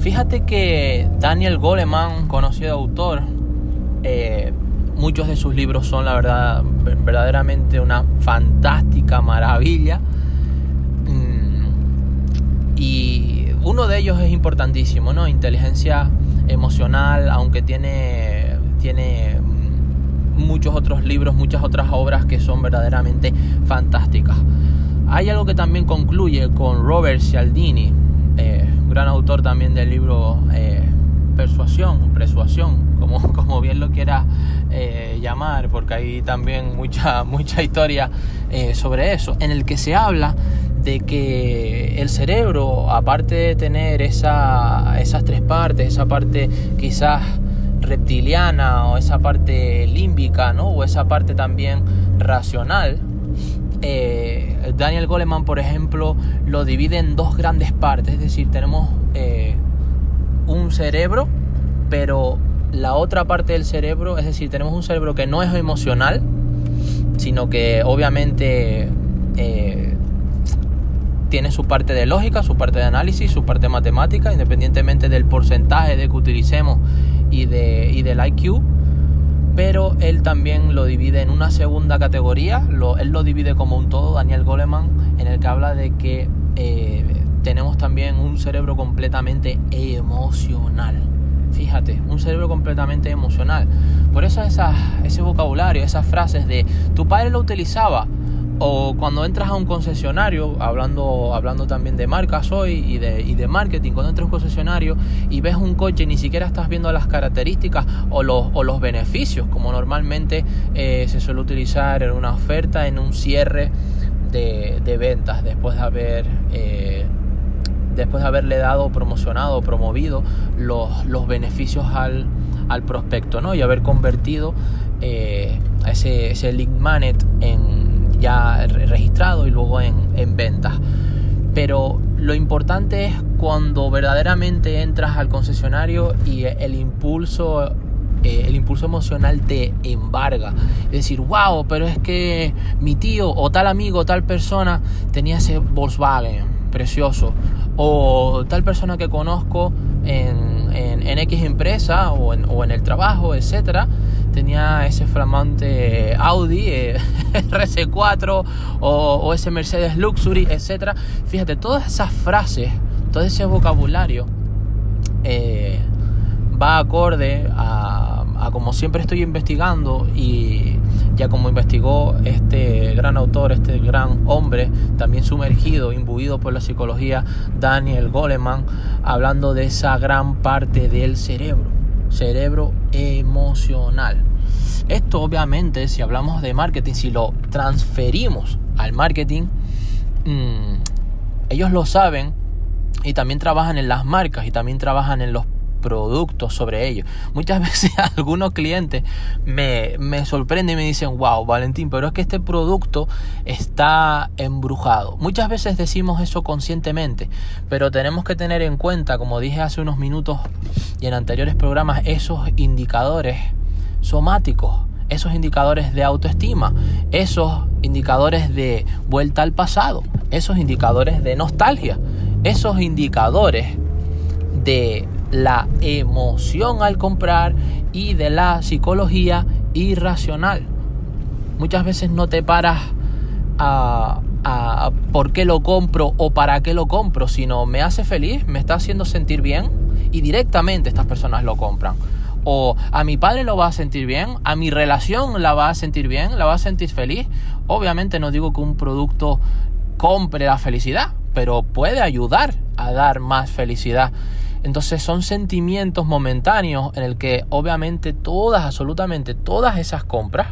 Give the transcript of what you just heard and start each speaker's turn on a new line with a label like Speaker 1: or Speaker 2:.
Speaker 1: Fíjate que Daniel Goleman, conocido autor, eh, muchos de sus libros son la verdad verdaderamente una fantástica maravilla. Mm, y uno de ellos es importantísimo, ¿no? Inteligencia emocional, aunque tiene, tiene muchos otros libros, muchas otras obras que son verdaderamente fantásticas. Hay algo que también concluye con Robert Cialdini, eh, gran autor también del libro eh, Persuasión, Persuasión, como, como bien lo quiera eh, llamar, porque hay también mucha, mucha historia sobre eso, en el que se habla de que el cerebro, aparte de tener esa, esas tres partes, esa parte quizás reptiliana o esa parte límbica, ¿no? O esa parte también racional. Eh, Daniel Goleman, por ejemplo, lo divide en dos grandes partes, es decir, tenemos eh, un cerebro, pero la otra parte del cerebro, es decir, tenemos un cerebro que no es emocional, sino que obviamente eh, tiene su parte de lógica, su parte de análisis, su parte matemática, independientemente del porcentaje de que utilicemos y, de, y del IQ. Pero él también lo divide en una segunda categoría, él lo divide como un todo, Daniel Goleman, en el que habla de que eh, tenemos también un cerebro completamente emocional. Fíjate, un cerebro completamente emocional. Por eso esa, ese vocabulario, esas frases de tu padre lo utilizaba, o cuando entras a un concesionario, hablando, hablando también de marcas hoy y de, y de marketing, cuando entras a un concesionario y ves un coche, ni siquiera estás viendo las características o los, o los beneficios, como normalmente eh, se suele utilizar en una oferta, en un cierre de, de ventas, después de haber... Eh, después de haberle dado, promocionado, promovido los, los beneficios al, al, prospecto, ¿no? Y haber convertido eh, ese, ese lead magnet en, ya registrado y luego en, en ventas. Pero lo importante es cuando verdaderamente entras al concesionario y el impulso eh, el impulso emocional te embarga. Es decir, wow, pero es que mi tío o tal amigo o tal persona tenía ese Volkswagen precioso. O tal persona que conozco en, en, X empresa o en, o en el trabajo, etcétera, tenía ese flamante Audi eh, RC4 o, ese Mercedes Luxury, etc. Fíjate, todas esas frases, todo ese vocabulario eh, va acorde a, a, como siempre estoy investigando y ya como investigó este gran autor, este gran hombre, también sumergido, imbuido por la psicología, Daniel Goleman, hablando de esa gran parte del cerebro cerebro emocional. Esto obviamente, si hablamos de marketing, si lo transferimos al marketing, mm, ellos lo saben y también trabajan en las marcas y también trabajan en los productos sobre ellos. Muchas veces algunos clientes me, me sorprenden y me dicen, wow, Valentín, pero es que este producto está embrujado. Muchas veces decimos eso conscientemente, pero tenemos que tener en cuenta, como dije hace unos minutos y en anteriores programas, esos indicadores somáticos esos indicadores de autoestima, esos indicadores de vuelta al pasado, esos indicadores de nostalgia, esos indicadores de la emoción al comprar y de la psicología irracional. Muchas veces no te paras a, por qué lo compro o para qué lo compro, sino me hace feliz, me está haciendo sentir bien y directamente estas personas lo compran. O a mi padre lo va a sentir bien, a mi relación la va a sentir bien, la va a sentir feliz. Obviamente no digo que un producto compre la felicidad, pero puede ayudar a dar más felicidad. Entonces son sentimientos momentáneos en el que obviamente todas, absolutamente todas esas compras